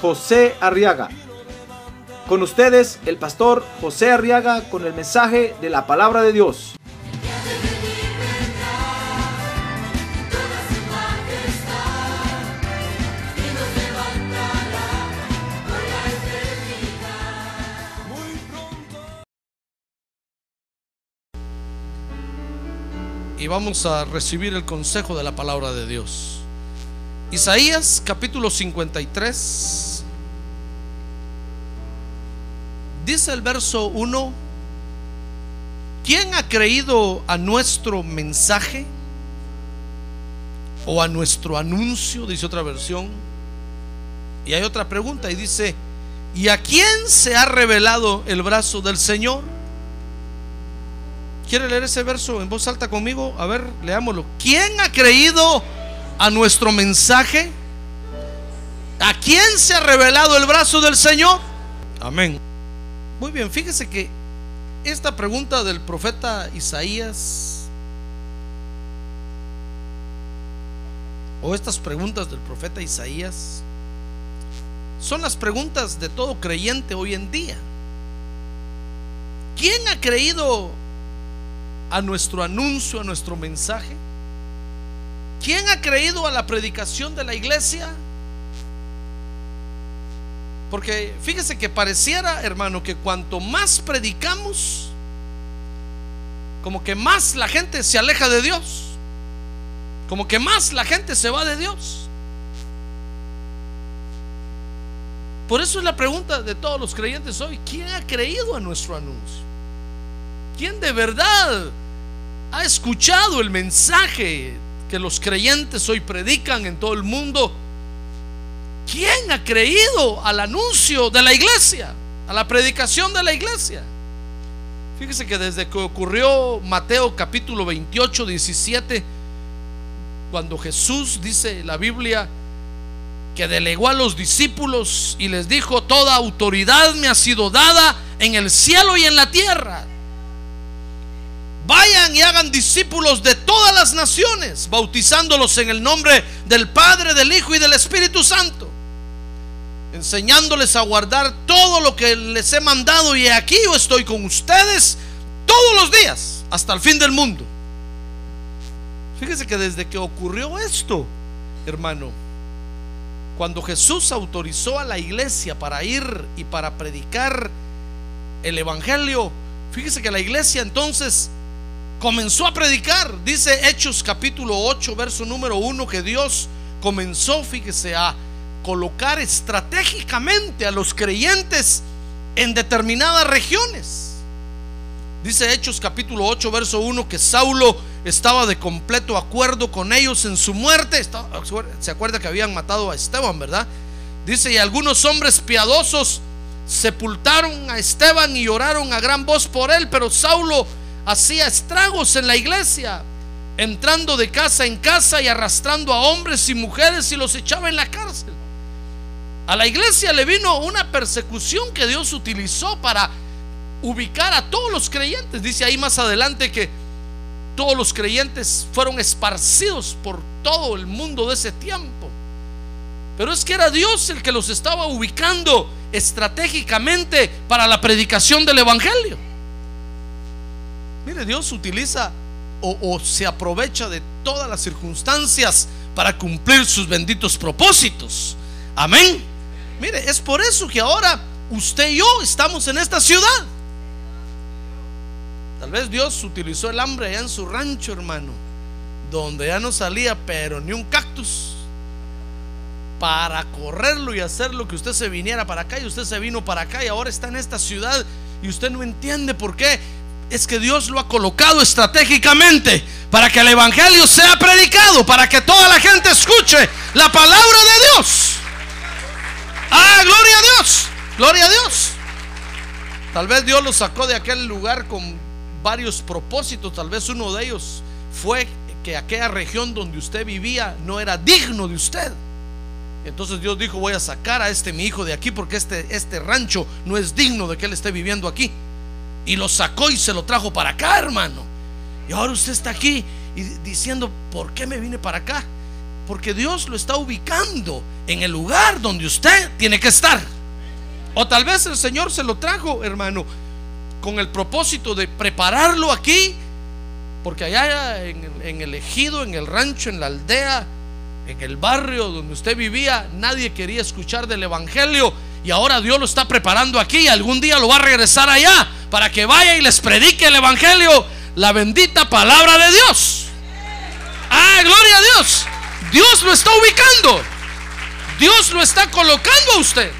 José Arriaga. Con ustedes, el pastor José Arriaga con el mensaje de la palabra de Dios. y vamos a recibir el consejo de la palabra de Dios. Isaías capítulo 53. Dice el verso 1, ¿quién ha creído a nuestro mensaje? O a nuestro anuncio, dice otra versión. Y hay otra pregunta y dice, ¿y a quién se ha revelado el brazo del Señor? ¿Quiere leer ese verso en voz alta conmigo? A ver, leámoslo. ¿Quién ha creído a nuestro mensaje? ¿A quién se ha revelado el brazo del Señor? Amén. Muy bien, fíjese que esta pregunta del profeta Isaías, o estas preguntas del profeta Isaías, son las preguntas de todo creyente hoy en día. ¿Quién ha creído a nuestro anuncio, a nuestro mensaje? ¿Quién ha creído a la predicación de la iglesia? Porque fíjese que pareciera, hermano, que cuanto más predicamos, como que más la gente se aleja de Dios. Como que más la gente se va de Dios. Por eso es la pregunta de todos los creyentes hoy, ¿quién ha creído a nuestro anuncio? ¿Quién de verdad ha escuchado el mensaje que los creyentes hoy predican en todo el mundo? ¿Quién ha creído al anuncio de la iglesia, a la predicación de la iglesia? Fíjese que desde que ocurrió Mateo capítulo 28, 17, cuando Jesús dice la Biblia que delegó a los discípulos y les dijo, toda autoridad me ha sido dada en el cielo y en la tierra. Vayan y hagan discípulos de todas las naciones, bautizándolos en el nombre del Padre, del Hijo y del Espíritu Santo, enseñándoles a guardar todo lo que les he mandado y aquí yo estoy con ustedes todos los días hasta el fin del mundo. Fíjese que desde que ocurrió esto, hermano, cuando Jesús autorizó a la iglesia para ir y para predicar el Evangelio, fíjese que la iglesia entonces comenzó a predicar. Dice Hechos capítulo 8, verso número 1, que Dios comenzó, fíjese, a colocar estratégicamente a los creyentes en determinadas regiones. Dice Hechos capítulo 8, verso 1, que Saulo estaba de completo acuerdo con ellos en su muerte. Se acuerda que habían matado a Esteban, ¿verdad? Dice, y algunos hombres piadosos sepultaron a Esteban y oraron a gran voz por él, pero Saulo hacía estragos en la iglesia, entrando de casa en casa y arrastrando a hombres y mujeres y los echaba en la cárcel. A la iglesia le vino una persecución que Dios utilizó para ubicar a todos los creyentes. Dice ahí más adelante que todos los creyentes fueron esparcidos por todo el mundo de ese tiempo. Pero es que era Dios el que los estaba ubicando estratégicamente para la predicación del Evangelio. Mire, Dios utiliza o, se aprovecha de todas las circunstancias para cumplir sus benditos propósitos. Amén. Mire, es por eso que ahora usted y yo estamos en esta ciudad. Tal vez Dios utilizó el hambre allá en su rancho, hermano, donde ya no salía, pero ni un cactus, para correrlo y hacer lo que usted se viniera para acá y usted se vino para acá y ahora está en esta ciudad y usted no entiende por qué. Es que Dios lo ha colocado estratégicamente para que el Evangelio sea predicado, para que toda la gente escuche la palabra de Dios. Ah, gloria a Dios. Gloria a Dios. Tal vez Dios lo sacó de aquel lugar con varios propósitos. Tal vez uno de ellos fue que aquella región donde usted vivía no era digno de usted. Entonces Dios dijo, voy a sacar a este mi hijo de aquí porque este, este rancho no es digno de que él esté viviendo aquí. Y lo sacó y se lo trajo para acá, hermano. Y ahora usted está aquí y diciendo, ¿por qué me vine para acá? Porque Dios lo está ubicando en el lugar donde usted tiene que estar. O tal vez el Señor se lo trajo, hermano, con el propósito de prepararlo aquí. Porque allá en, en el ejido, en el rancho, en la aldea, en el barrio donde usted vivía, nadie quería escuchar del Evangelio. Y ahora Dios lo está preparando aquí algún día lo va a regresar allá para que vaya y les predique el Evangelio, la bendita palabra de Dios. Ah, gloria a Dios. Dios lo está ubicando. Dios lo está colocando a usted.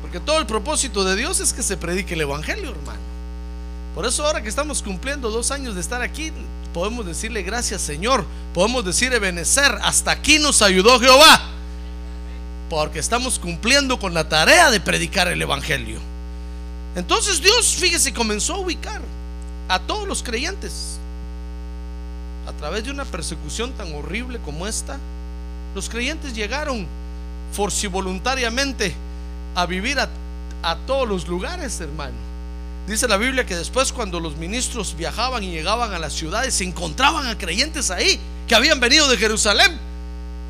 Porque todo el propósito de Dios es que se predique el Evangelio, hermano. Por eso ahora que estamos cumpliendo dos años de estar aquí, podemos decirle gracias Señor, podemos decir Ebenecer, hasta aquí nos ayudó Jehová, porque estamos cumpliendo con la tarea de predicar el Evangelio. Entonces Dios, fíjese, comenzó a ubicar a todos los creyentes a través de una persecución tan horrible como esta. Los creyentes llegaron voluntariamente a vivir a, a todos los lugares, hermano. Dice la Biblia que después cuando los ministros viajaban y llegaban a las ciudades, se encontraban a creyentes ahí que habían venido de Jerusalén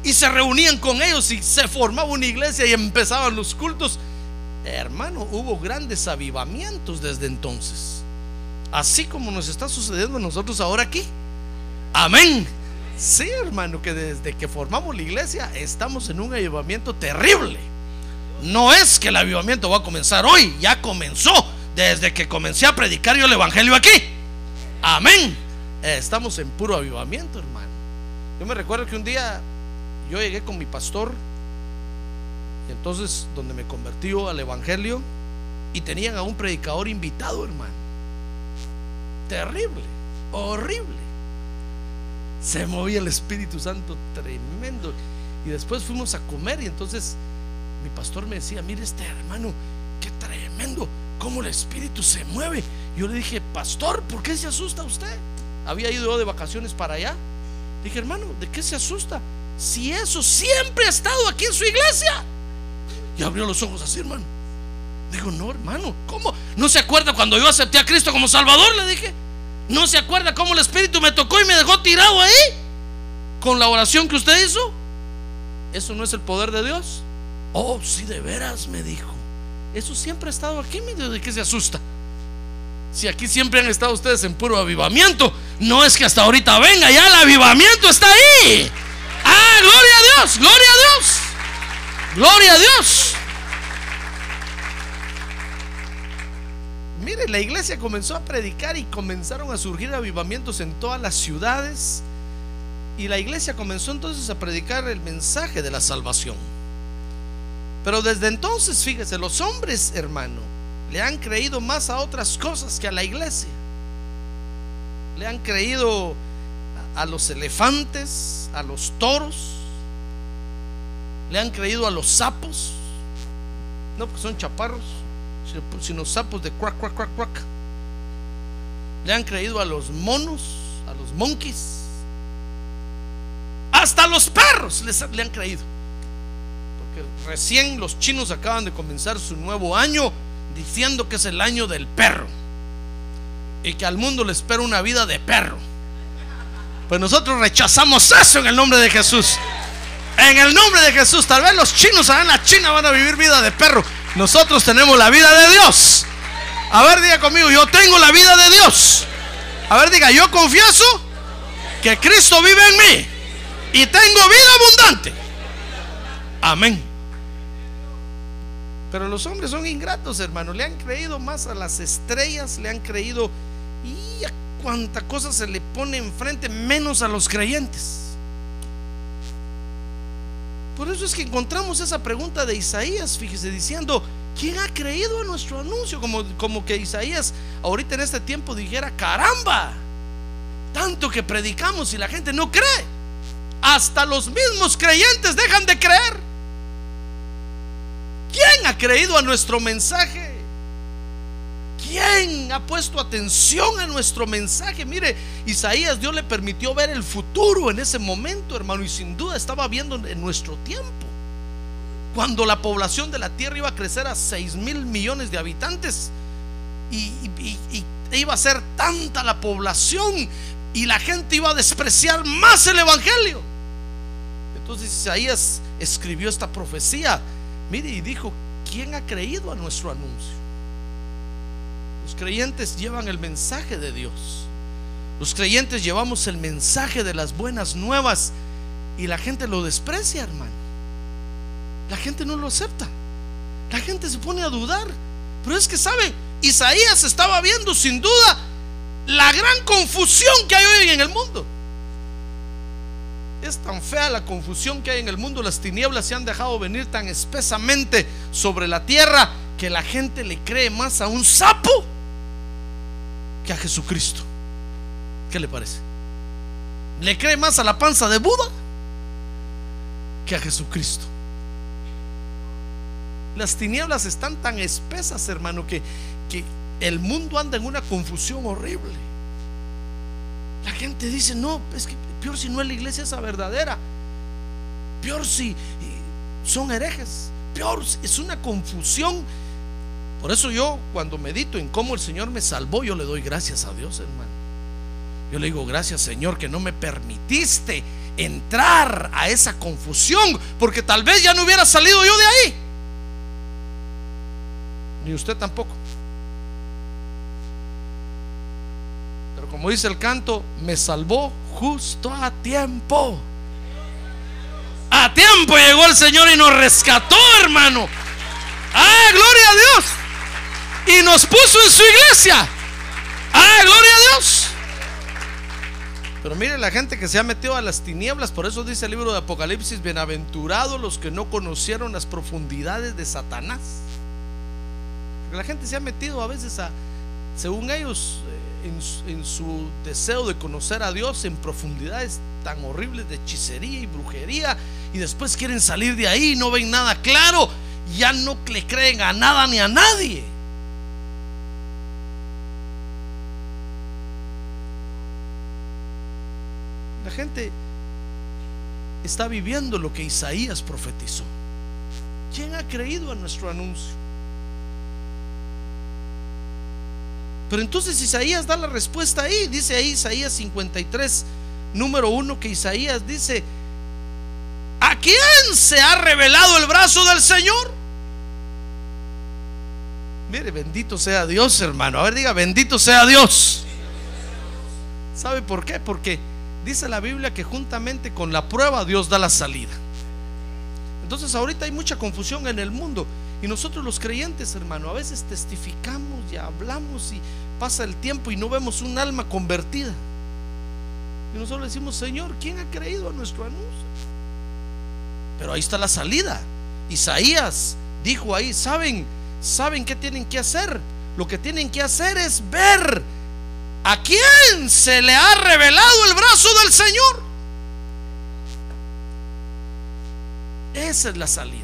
y se reunían con ellos y se formaba una iglesia y empezaban los cultos. Hermano, hubo grandes avivamientos desde entonces. Así como nos está sucediendo a nosotros ahora aquí. Amén. Sí, hermano, que desde que formamos la iglesia estamos en un avivamiento terrible. No es que el avivamiento va a comenzar hoy, ya comenzó desde que comencé a predicar yo el Evangelio aquí. Amén. Eh, estamos en puro avivamiento, hermano. Yo me recuerdo que un día yo llegué con mi pastor y entonces donde me convertí al Evangelio y tenían a un predicador invitado, hermano. Terrible, horrible. Se movía el Espíritu Santo tremendo. Y después fuimos a comer y entonces mi pastor me decía, mire este hermano, qué tremendo cómo el espíritu se mueve. Yo le dije, pastor, ¿por qué se asusta usted? Había ido de vacaciones para allá. Dije, hermano, ¿de qué se asusta? Si eso siempre ha estado aquí en su iglesia. Y abrió los ojos así, hermano. Digo, no, hermano, ¿cómo? ¿No se acuerda cuando yo acepté a Cristo como Salvador? Le dije. ¿No se acuerda cómo el Espíritu me tocó y me dejó tirado ahí? Con la oración que usted hizo. ¿Eso no es el poder de Dios? Oh, sí, de veras, me dijo. Eso siempre ha estado aquí, medio de que se asusta. Si aquí siempre han estado ustedes en puro avivamiento, no es que hasta ahorita venga, ya el avivamiento está ahí. Gloria a Dios, gloria a Dios, gloria a Dios. Mire, la iglesia comenzó a predicar y comenzaron a surgir avivamientos en todas las ciudades. Y la iglesia comenzó entonces a predicar el mensaje de la salvación. Pero desde entonces, fíjese, los hombres, hermano, le han creído más a otras cosas que a la iglesia. Le han creído a los elefantes, a los toros, le han creído a los sapos, no porque son chaparros, sino sapos de crack, crack, crack, crack. Le han creído a los monos, a los monkeys, hasta a los perros les, le han creído. Recién los chinos acaban de comenzar su nuevo año diciendo que es el año del perro. Y que al mundo le espera una vida de perro. Pues nosotros rechazamos eso en el nombre de Jesús. En el nombre de Jesús, tal vez los chinos allá en la China van a vivir vida de perro. Nosotros tenemos la vida de Dios. A ver, diga conmigo, yo tengo la vida de Dios. A ver, diga, yo confieso que Cristo vive en mí y tengo vida abundante. Amén. Pero los hombres son ingratos, hermano. Le han creído más a las estrellas, le han creído cuánta cosa se le pone enfrente, menos a los creyentes. Por eso es que encontramos esa pregunta de Isaías, fíjese, diciendo, ¿quién ha creído a nuestro anuncio? Como, como que Isaías ahorita en este tiempo dijera, caramba, tanto que predicamos y la gente no cree. Hasta los mismos creyentes dejan de creer. ¿Quién ¿Quién ha creído a nuestro mensaje? ¿Quién ha puesto atención a nuestro mensaje? Mire, Isaías Dios le permitió ver el futuro en ese momento, hermano, y sin duda estaba viendo en nuestro tiempo. Cuando la población de la tierra iba a crecer a 6 mil millones de habitantes y, y- y iba a ser tanta la población y la gente iba a despreciar más el evangelio. Entonces Isaías escribió esta profecía, mire, y dijo, ¿quién ha creído a nuestro anuncio? Los creyentes llevan el mensaje de Dios. Los creyentes llevamos el mensaje de las buenas nuevas y la gente lo desprecia, hermano. La gente no lo acepta. La gente se pone a dudar. Pero es que, ¿sabe? Isaías estaba viendo sin duda la gran confusión que hay hoy en el mundo. Es tan fea la confusión que hay en el mundo, las tinieblas se han dejado venir tan espesamente sobre la tierra que la gente le cree más a un sapo que a Jesucristo. ¿Qué le parece? Le cree más a la panza de Buda que a Jesucristo. Las tinieblas están tan espesas, hermano, que, que el mundo anda en una confusión horrible. La gente dice, no, es que peor si no es la iglesia esa verdadera. Peor si eh, son herejes. Peor si es una confusión. Por eso yo cuando medito en cómo el Señor me salvó, yo le doy gracias a Dios, hermano. Yo le digo, gracias Señor que no me permitiste entrar a esa confusión, porque tal vez ya no hubiera salido yo de ahí. Ni usted tampoco. Pero como dice el canto, me salvó justo a tiempo. A tiempo llegó el Señor y nos rescató, hermano. Ah, gloria a Dios. Y nos puso en su iglesia. Ah, gloria a Dios. Pero mire la gente que se ha metido a las tinieblas, por eso dice el libro de Apocalipsis, bienaventurados los que no conocieron las profundidades de Satanás. Porque la gente se ha metido a veces a, según ellos, eh, en, su- deseo de conocer a Dios en profundidades tan horribles de hechicería y brujería, y después quieren salir de ahí y no ven nada claro, ya no le creen a nada ni a nadie. Gente está viviendo lo que Isaías profetizó. ¿Quién ha creído a nuestro anuncio? Pero entonces Isaías da la respuesta ahí. Dice ahí Isaías 53, número 1, que Isaías dice, ¿a quién se ha revelado el brazo del Señor? Mire, bendito sea Dios, hermano. A ver, diga, bendito sea Dios. ¿Sabe por qué? Porque dice la Biblia que juntamente con la prueba Dios da la salida. Entonces ahorita hay mucha confusión en el mundo y nosotros los creyentes, hermano, a veces testificamos y hablamos y pasa el tiempo y no vemos un alma convertida. Y nosotros decimos, Señor, ¿quién ha creído a nuestro anuncio? Pero ahí está la salida. Isaías dijo ahí, ¿saben? ¿Saben qué tienen que hacer? Lo que tienen que hacer es ver a quién se le ha revelado el brazo del Señor. Esa es la salida.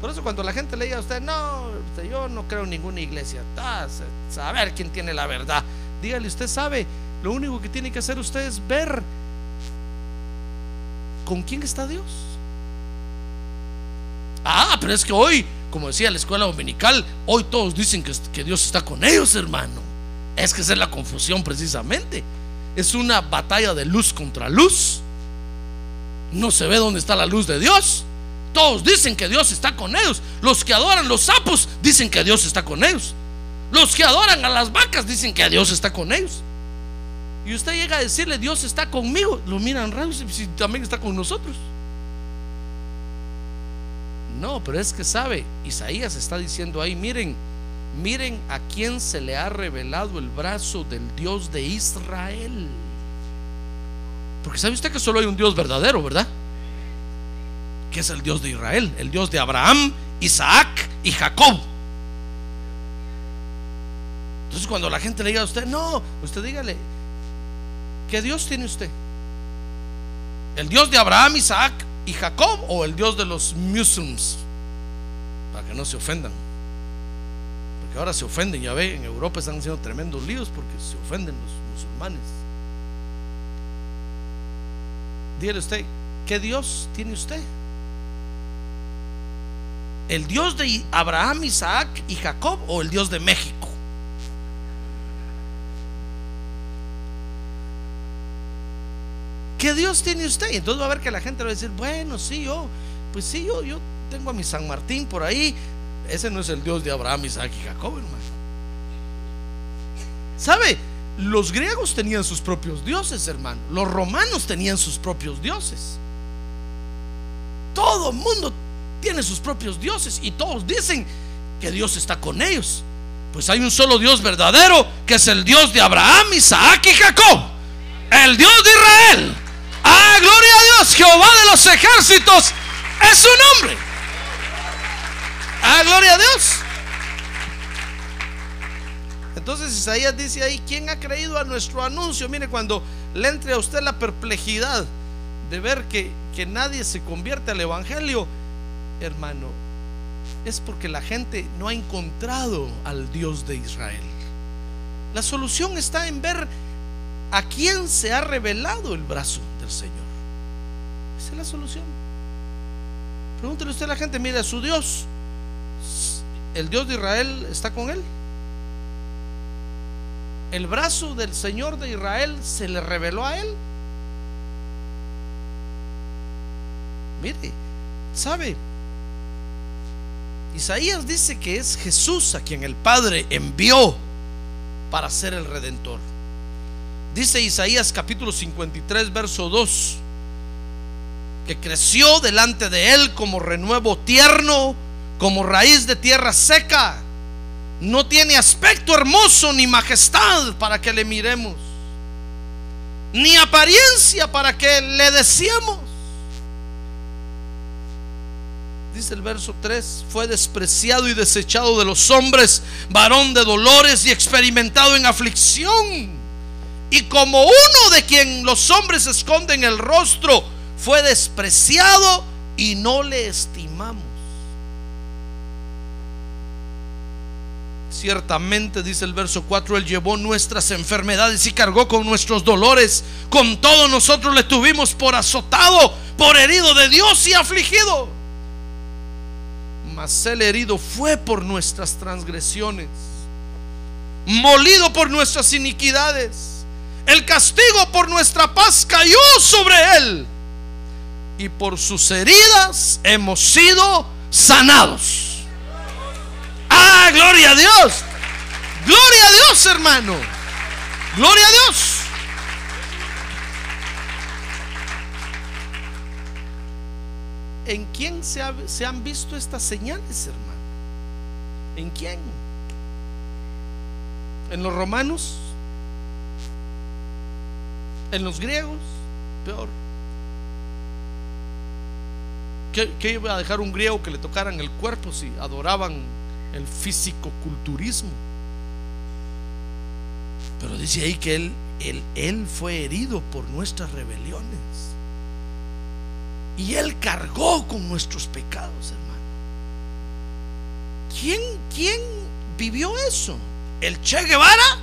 Por eso cuando la gente le diga a usted, no, yo no creo en ninguna iglesia, ah, sa- saber quién tiene la verdad. Dígale, usted sabe, lo único que tiene que hacer usted es ver con quién está Dios. Ah, pero es que hoy, como decía la escuela dominical, hoy todos dicen que, que Dios está con ellos, hermano. Es que esa es la confusión precisamente. Es una batalla de luz contra luz. No se ve dónde está la luz de Dios. Todos dicen que Dios está con ellos. Los que adoran los sapos dicen que Dios está con ellos. Los que adoran a las vacas dicen que Dios está con ellos. Y usted llega a decirle, Dios está conmigo. Lo miran raro si, también está con nosotros. No, pero es que sabe, Isaías está diciendo ahí, miren, miren a quién se le ha revelado el brazo del Dios de Israel. Porque sabe usted que solo hay un Dios verdadero, ¿verdad? Que es el Dios de Israel, el Dios de Abraham, Isaac y Jacob. Entonces cuando la gente le diga a usted, no, usted dígale, ¿qué Dios tiene usted? ¿El Dios de Abraham, Isaac y Jacob o el Dios de los musulmanes? para que no se ofendan. Porque ahora se ofenden, ya ve, en Europa están haciendo tremendos líos porque se ofenden los musulmanes. Dígale usted, ¿qué Dios tiene usted? ¿El Dios de Abraham, Isaac y Jacob o el Dios de México? ¿Qué Dios tiene usted? Y entonces va a ver que la gente va a decir, bueno, sí, yo, pues sí, yo, yo tengo a mi San Martín por ahí. Ese no es el Dios de Abraham, Isaac y Jacob, hermano. ¿Sabe? Los griegos tenían sus propios dioses, hermano. Los romanos tenían sus propios dioses. Todo mundo tiene sus propios dioses y todos dicen que Dios está con ellos. Pues hay un solo Dios verdadero, que es el Dios de Abraham, Isaac y Jacob. El Dios de Israel. Ah, gloria a Dios, Jehová de los ejércitos es su nombre. Ah, gloria a Dios. Entonces Isaías dice ahí, ¿quién ha creído a nuestro anuncio? Mire, cuando le entre a usted la perplejidad de ver que, que nadie se convierte al Evangelio, hermano, es porque la gente no ha encontrado al Dios de Israel. La solución está en ver a quién se ha revelado el brazo del Señor. Esa es la solución. Pregúntele usted a la gente, mire, su Dios, el Dios de Israel está con él. El brazo del Señor de Israel se le reveló a él. Mire, ¿sabe? Isaías dice que es Jesús a quien el Padre envió para ser el redentor. Dice Isaías capítulo 53, verso 2, que creció delante de él como renuevo tierno, como raíz de tierra seca. No tiene aspecto hermoso ni majestad para que le miremos, ni apariencia para que le deseemos. Dice el verso 3, fue despreciado y desechado de los hombres, varón de dolores y experimentado en aflicción. Y como uno de quien los hombres esconden el rostro, fue despreciado y no le estimamos. Ciertamente, dice el verso 4, Él llevó nuestras enfermedades y cargó con nuestros dolores. Con todo nosotros le tuvimos por azotado, por herido de Dios y afligido. Mas el herido fue por nuestras transgresiones, molido por nuestras iniquidades. El castigo por nuestra paz cayó sobre él. Y por sus heridas hemos sido sanados. Ah, gloria a Dios. Gloria a Dios, hermano. Gloria a Dios. ¿En quién se, ha- se han visto estas señales, hermano? ¿En quién? ¿En los romanos? ¿En los griegos? Peor. ¿Qué, qué iba a dejar un griego que le tocaran el cuerpo si adoraban el físico-culturismo? Pero dice ahí que él, él, él fue herido por nuestras rebeliones. Y Él cargó con nuestros pecados, hermano. ¿Quién, quién vivió eso? ¿El Che Guevara?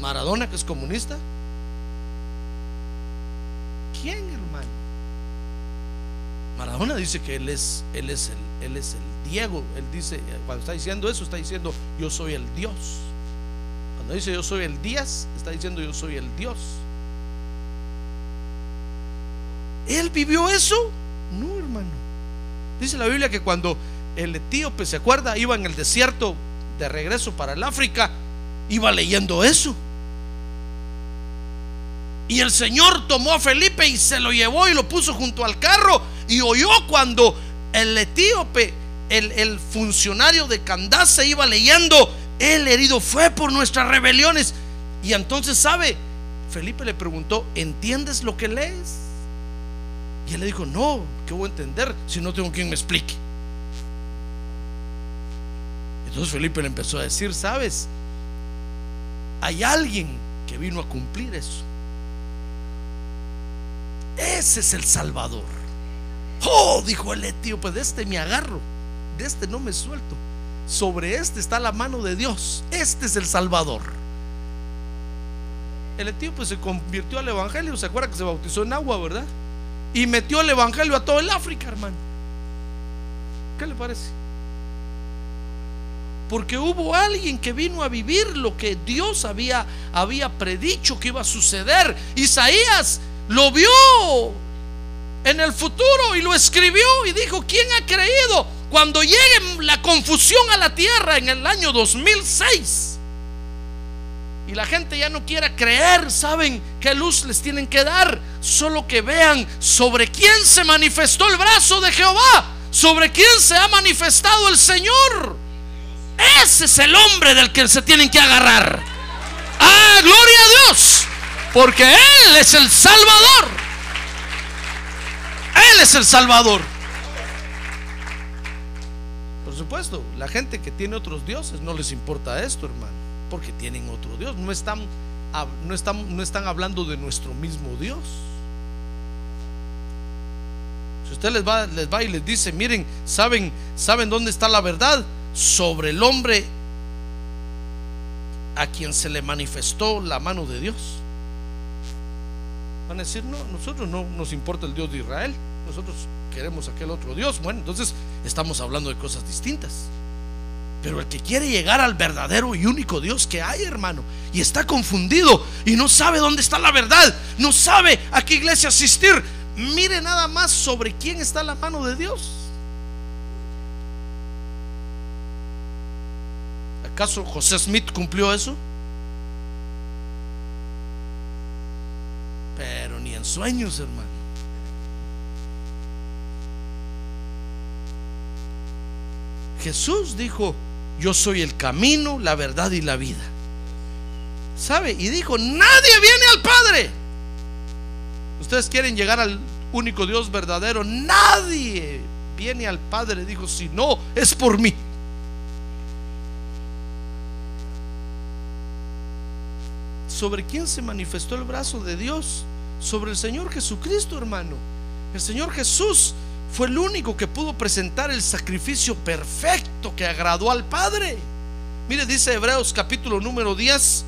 ¿Maradona que es comunista? ¿Quién, hermano? Maradona dice que él es, él es el, él es el Diego. Él dice, cuando está diciendo eso, está diciendo yo soy el Dios. Cuando dice yo soy el Díaz, está diciendo yo soy el Dios. ¿Él vivió eso? No, hermano. Dice la Biblia que cuando el etíope se acuerda, iba en el desierto de regreso para el África, iba leyendo eso. Y el Señor tomó a Felipe y se lo llevó y lo puso junto al carro y oyó cuando el etíope, el, funcionario de Candace iba leyendo, el herido fue por nuestras rebeliones. Y entonces, ¿sabe? Felipe le preguntó, ¿entiendes lo que lees? Y él le dijo, no, ¿qué voy a entender si no tengo quien me explique? Entonces Felipe le empezó a decir, ¿sabes? Hay alguien que vino a cumplir eso. Ese es el Salvador. Oh, dijo el etíope, de este me agarro, de este no me suelto. Sobre este está la mano de Dios. Este es el Salvador. El etíope se convirtió al Evangelio. ¿Se acuerda que se bautizó en agua, verdad? Y metió el Evangelio a todo el África, hermano. ¿Qué le parece? Porque hubo alguien que vino a vivir lo que Dios había, había predicho que iba a suceder. Isaías lo vio en el futuro y lo escribió y dijo, ¿quién ha creído cuando llegue la confusión a la tierra en el año 2006? Y la gente ya no quiera creer, ¿saben qué luz les tienen que dar? Solo que vean sobre quién se manifestó el brazo de Jehová, sobre quién se ha manifestado el Señor. Ese es el hombre del que se tienen que agarrar. Ah, gloria a Dios. Porque Él es el Salvador. Él es el Salvador. Por supuesto, la gente que tiene otros dioses no les importa esto, hermano. Porque tienen otro Dios. No están, no están, no están hablando de nuestro mismo Dios. Si usted les va, les va y les dice, miren, ¿saben, ¿saben dónde está la verdad? Sobre el hombre a quien se le manifestó la mano de Dios. Van a decir, no, nosotros no nos importa el Dios de Israel, nosotros queremos aquel otro Dios. Bueno, entonces estamos hablando de cosas distintas. Pero el que quiere llegar al verdadero y único Dios que hay, hermano, y está confundido y no sabe dónde está la verdad, no sabe a qué iglesia asistir, mire nada más sobre quién está la mano de Dios. ¿Acaso José Smith cumplió eso? Sueños, hermano. Jesús dijo, yo soy el camino, la verdad y la vida. ¿Sabe? Y dijo, nadie viene al Padre. Ustedes quieren llegar al único Dios verdadero. Nadie viene al Padre, dijo, si no, es por mí. ¿Sobre quién se manifestó el brazo de Dios? Sobre el Señor Jesucristo, hermano. El Señor Jesús fue el único que pudo presentar el sacrificio perfecto que agradó al Padre. Mire, dice Hebreos capítulo número 10,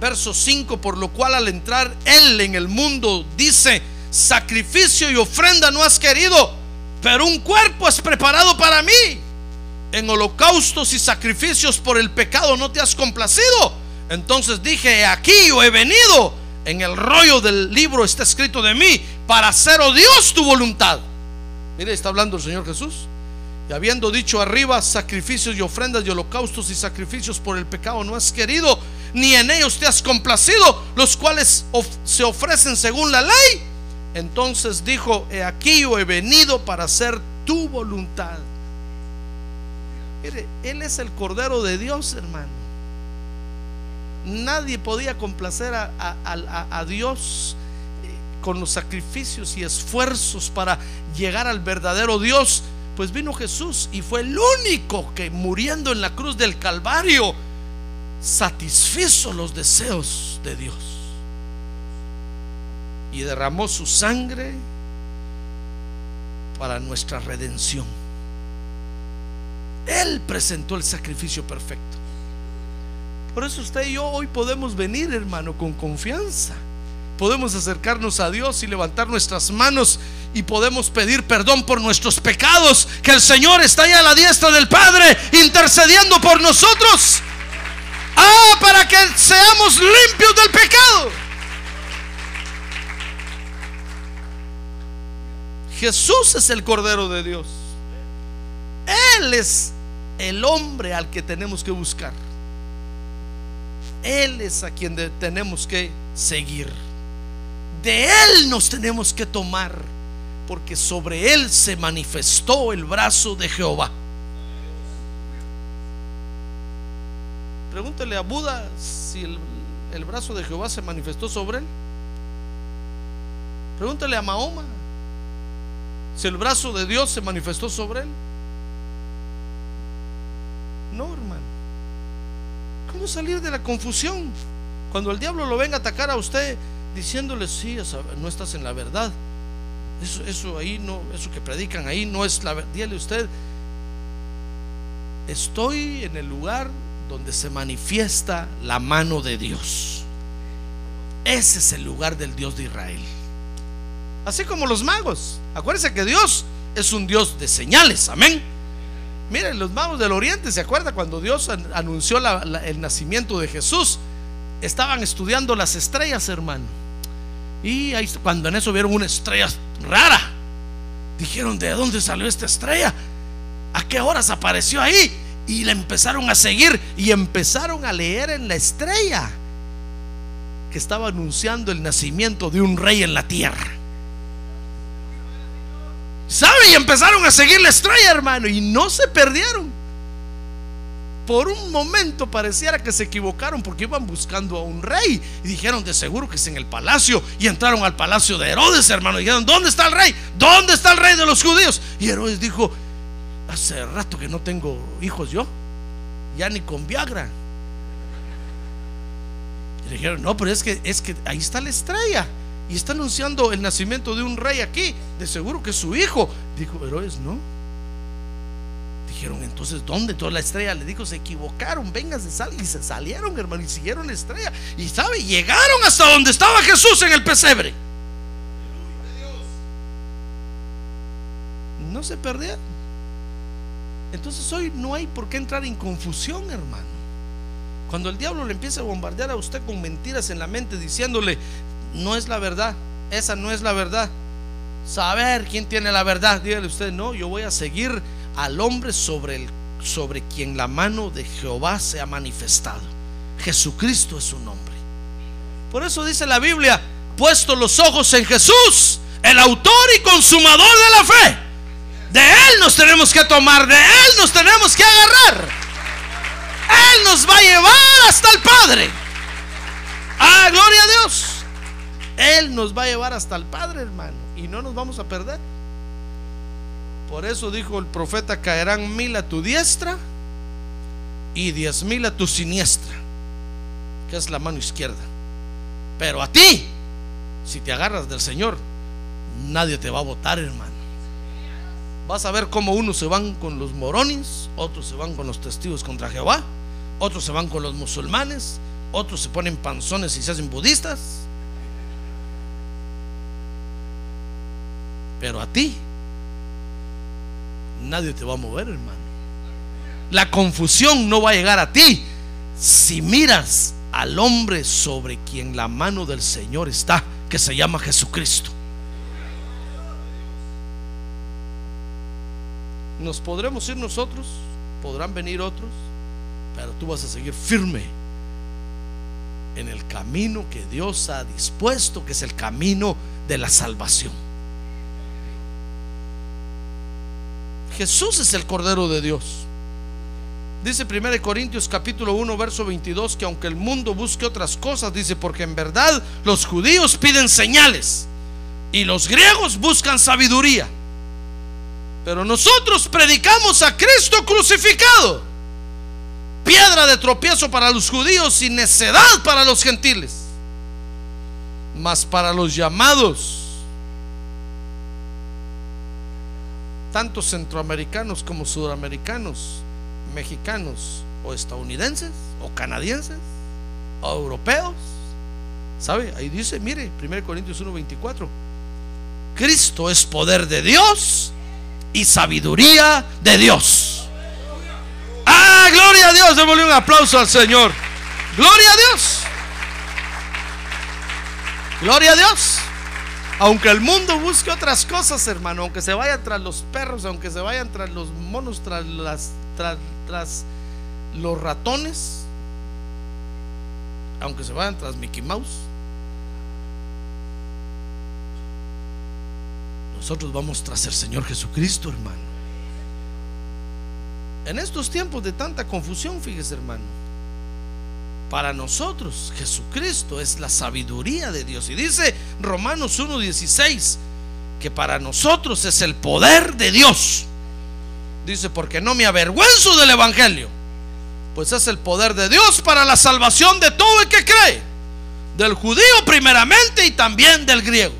verso 5, por lo cual al entrar Él en el mundo dice, sacrificio y ofrenda no has querido, pero un cuerpo es preparado para mí. En holocaustos y sacrificios por el pecado no te has complacido. Entonces dije, aquí yo he venido. En el rollo del libro está escrito de mí para hacer, oh Dios, tu voluntad. Mire, está hablando el Señor Jesús. Y habiendo dicho arriba, sacrificios y ofrendas y holocaustos y sacrificios por el pecado no has querido, ni en ellos te has complacido, los cuales se ofrecen según la ley. Entonces dijo, he aquí yo he venido para hacer tu voluntad. Mire, Él es el Cordero de Dios, hermano. Nadie podía complacer a, Dios eh, con los sacrificios y esfuerzos para llegar al verdadero Dios. Pues vino Jesús y fue el único que muriendo en la cruz del Calvario satisfizo los deseos de Dios. Y derramó su sangre para nuestra redención. Él presentó el sacrificio perfecto. Por eso usted y yo hoy podemos venir, hermano, con confianza. Podemos acercarnos a Dios y levantar nuestras manos y podemos pedir perdón por nuestros pecados, que el Señor está ahí a la diestra del Padre intercediendo por nosotros. Ah, para que seamos limpios del pecado. Jesús es el Cordero de Dios. Él es el hombre al que tenemos que buscar. Él es a quien tenemos que seguir. De Él nos tenemos que tomar, porque sobre Él se manifestó el brazo de Jehová. Pregúntele a Buda si el, el brazo de Jehová se manifestó sobre él. Pregúntele a Mahoma si el brazo de Dios se manifestó sobre él. No. ¿Cómo salir de la confusión? Cuando el diablo lo venga a atacar a usted diciéndole, sí, no estás en la verdad. Eso, eso ahí no, eso que predican ahí no es la verdad. Dígale usted, estoy en el lugar donde se manifiesta la mano de Dios. Ese es el lugar del Dios de Israel. Así como los magos. Acuérdense que Dios es un Dios de señales. Amén. Miren, los magos del oriente, ¿se acuerda cuando Dios anunció el nacimiento de Jesús? Estaban estudiando las estrellas, hermano. Y ahí, cuando en eso vieron una estrella rara, dijeron, ¿de dónde salió esta estrella? ¿A qué horas apareció ahí? Y la empezaron a seguir y empezaron a leer en la estrella que estaba anunciando el nacimiento de un rey en la tierra. ¿Sabe? Y empezaron a seguir la estrella, hermano, y no se perdieron. Por un momento pareciera que se equivocaron porque iban buscando a un rey y dijeron de seguro que es en el palacio y entraron al palacio de Herodes, hermano, y dijeron, ¿dónde está el rey? ¿Dónde está el rey de los judíos? Y Herodes dijo, hace rato que no tengo hijos yo, ya ni con Viagra. Y dijeron, no, pero es que es que ahí está la estrella y está anunciando el nacimiento de un rey aquí, de seguro que es su hijo. Dijo, Herodes, no. Dijeron, entonces, ¿dónde? Toda la estrella le dijo, se equivocaron, vengan, se sal y se salieron, hermano, y siguieron la estrella. Y sabe, llegaron hasta donde estaba Jesús en el pesebre. No se perdieron. Entonces hoy no hay por qué entrar en confusión, hermano. Cuando el diablo le empieza a bombardear a usted con mentiras en la mente, diciéndole, no es la verdad, esa no es la verdad. Saber quién tiene la verdad, dígale usted, no, yo voy a seguir al hombre sobre, el, sobre quien la mano de Jehová se ha manifestado. Jesucristo es su nombre. Por eso dice la Biblia, puesto los ojos en Jesús, el autor y consumador de la fe. De Él nos tenemos que tomar, de Él nos tenemos que agarrar. Él nos va a llevar hasta el Padre. Ah, gloria a Dios. Él nos va a llevar hasta el Padre, hermano. Y no nos vamos a perder. Por eso dijo el profeta, caerán mil a tu diestra y diez mil a tu siniestra, que es la mano izquierda. Pero a ti, si te agarras del Señor, nadie te va a votar, hermano. Vas a ver cómo unos se van con los morones, otros se van con los testigos contra Jehová, otros se van con los musulmanes, otros se ponen panzones y se hacen budistas. Pero a ti, nadie te va a mover, hermano. La confusión no va a llegar a ti si miras al hombre sobre quien la mano del Señor está, que se llama Jesucristo. Nos podremos ir nosotros, podrán venir otros, pero tú vas a seguir firme en el camino que Dios ha dispuesto, que es el camino de la salvación. Jesús es el Cordero de Dios. Dice 1 Corintios capítulo 1 verso 22 que aunque el mundo busque otras cosas, dice, porque en verdad los judíos piden señales y los griegos buscan sabiduría. Pero nosotros predicamos a Cristo crucificado, piedra de tropiezo para los judíos y necedad para los gentiles. Mas para los llamados tanto centroamericanos como sudamericanos, mexicanos o estadounidenses o canadienses o europeos. ¿Sabe? Ahí dice, mire, 1 Corintios 1:24. Cristo es poder de Dios y sabiduría de Dios. Ah, gloria a Dios. Démosle un aplauso al Señor. Gloria a Dios. Gloria a Dios. Aunque el mundo busque otras cosas, hermano, aunque se vaya tras los perros, aunque se vayan tras los monos, tras las tras, los ratones, aunque se vayan tras Mickey Mouse, nosotros vamos tras el Señor Jesucristo, hermano. En estos tiempos de tanta confusión, fíjese, hermano, para nosotros Jesucristo es la sabiduría de Dios. Y dice Romanos 1.16 que para nosotros es el poder de Dios. Dice, porque no me avergüenzo del Evangelio, pues es el poder de Dios para la salvación de todo el que cree, del judío primeramente y también del griego.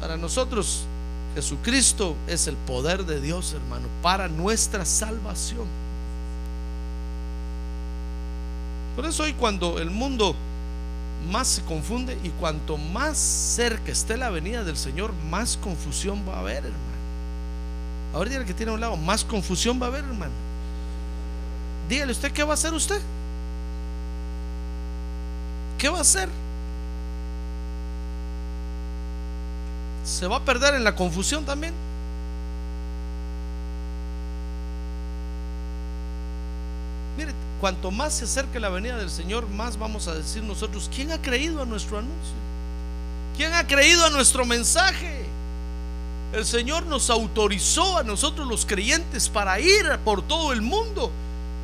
Para nosotros, Jesucristo es el poder de Dios, hermano, para nuestra salvación. Por eso hoy cuando el mundo más se confunde y cuanto más cerca esté la venida del Señor, más confusión va a haber, hermano. Ahora dígale que tiene a un lado, más confusión va a haber, hermano. Dígale usted, ¿qué va a hacer usted? ¿Qué va a hacer? ¿Se va a perder en la confusión también? Cuanto más se acerque la venida del Señor, más vamos a decir nosotros, ¿quién ha creído a nuestro anuncio? ¿Quién ha creído a nuestro mensaje? El Señor nos autorizó a nosotros los creyentes para ir por todo el mundo.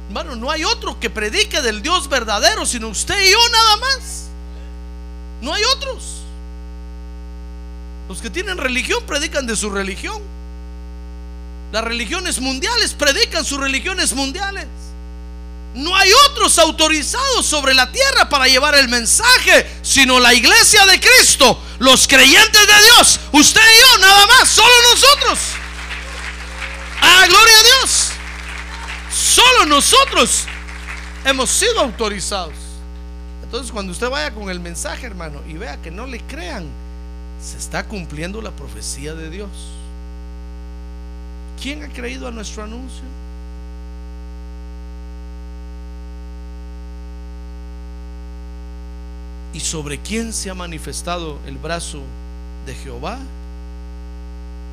Hermano, no hay otro que predique del Dios verdadero, sino usted y yo nada más. No hay otros. Los que tienen religión predican de su religión. Las religiones mundiales predican sus religiones mundiales. No hay otros autorizados sobre la tierra para llevar el mensaje, sino la iglesia de Cristo, los creyentes de Dios, usted y yo, nada más, solo nosotros. ¡Ah, gloria a Dios! Solo nosotros hemos sido autorizados. Entonces, cuando usted vaya con el mensaje, hermano, y vea que no le crean, se está cumpliendo la profecía de Dios. ¿Quién ha creído a nuestro anuncio? ¿Y sobre quién se ha manifestado el brazo de Jehová?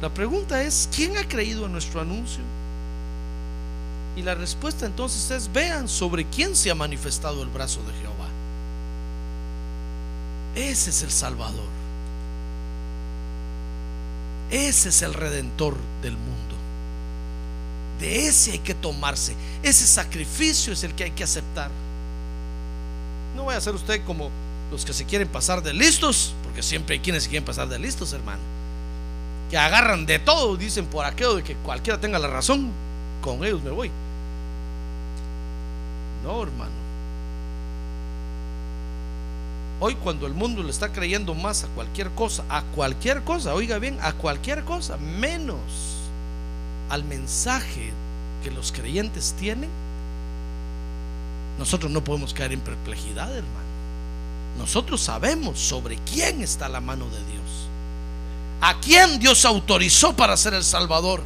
La pregunta es, ¿quién ha creído a nuestro anuncio? Y la respuesta entonces es, vean sobre quién se ha manifestado el brazo de Jehová. Ese es el Salvador. Ese es el redentor del mundo. De ese hay que tomarse. Ese sacrificio es el que hay que aceptar. No voy a ser usted como los que se quieren pasar de listos, porque siempre hay quienes se quieren pasar de listos, hermano. Que agarran de todo, dicen por aquello de que cualquiera tenga la razón, con ellos me voy. No, hermano. Hoy cuando el mundo le está creyendo más a cualquier cosa, a cualquier cosa, oiga bien, a cualquier cosa, menos al mensaje que los creyentes tienen, nosotros no podemos caer en perplejidad, hermano. Nosotros sabemos sobre quién está la mano de Dios. A quién Dios autorizó para ser el Salvador.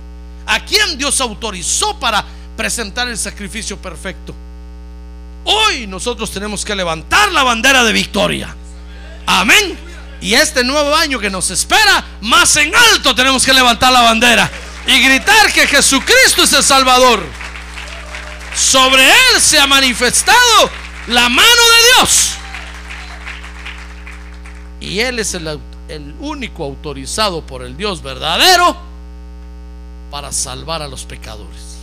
A quién Dios autorizó para presentar el sacrificio perfecto. Hoy nosotros tenemos que levantar la bandera de victoria. Amén. Y este nuevo año que nos espera, más en alto tenemos que levantar la bandera y gritar que Jesucristo es el Salvador. Sobre Él se ha manifestado la mano de Dios. Y Él es el, único autorizado por el Dios verdadero para salvar a los pecadores.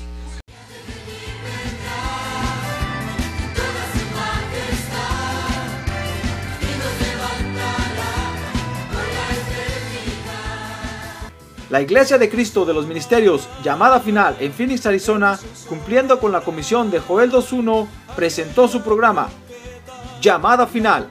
La Iglesia de Cristo de los Ministerios, llamada final en Phoenix, Arizona, cumpliendo con la comisión de Joel 2.1, presentó su programa, Llamada Final.